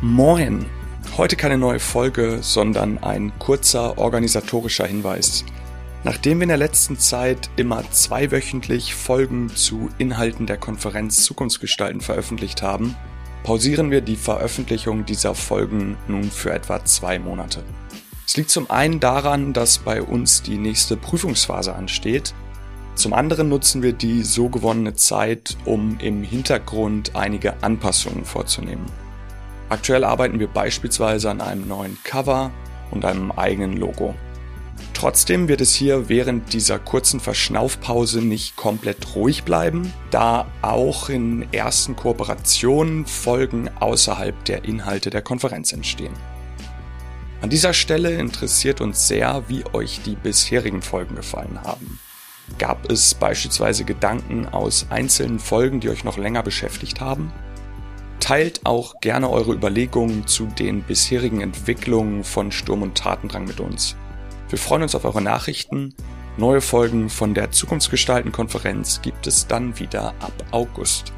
Moin! Heute keine neue Folge, sondern ein kurzer organisatorischer Hinweis. Nachdem wir in der letzten Zeit immer zweiwöchentlich Folgen zu Inhalten der Konferenz Zukunftsgestalten veröffentlicht haben, pausieren wir die Veröffentlichung dieser Folgen nun für etwa zwei Monate. Es liegt zum einen daran, dass bei uns die nächste Prüfungsphase ansteht. Zum anderen nutzen wir die so gewonnene Zeit, um im Hintergrund einige Anpassungen vorzunehmen. Aktuell arbeiten wir beispielsweise an einem neuen Cover und einem eigenen Logo. Trotzdem wird es hier während dieser kurzen Verschnaufpause nicht komplett ruhig bleiben, da auch in ersten Kooperationen Folgen außerhalb der Inhalte der Konferenz entstehen. An dieser Stelle interessiert uns sehr, wie euch die bisherigen Folgen gefallen haben. Gab es beispielsweise Gedanken aus einzelnen Folgen, die euch noch länger beschäftigt haben? Teilt auch gerne eure Überlegungen zu den bisherigen Entwicklungen von Sturm und Tatendrang mit uns. Wir freuen uns auf eure Nachrichten. Neue Folgen von der Zukunftsgestalten-Konferenz gibt es dann wieder ab August.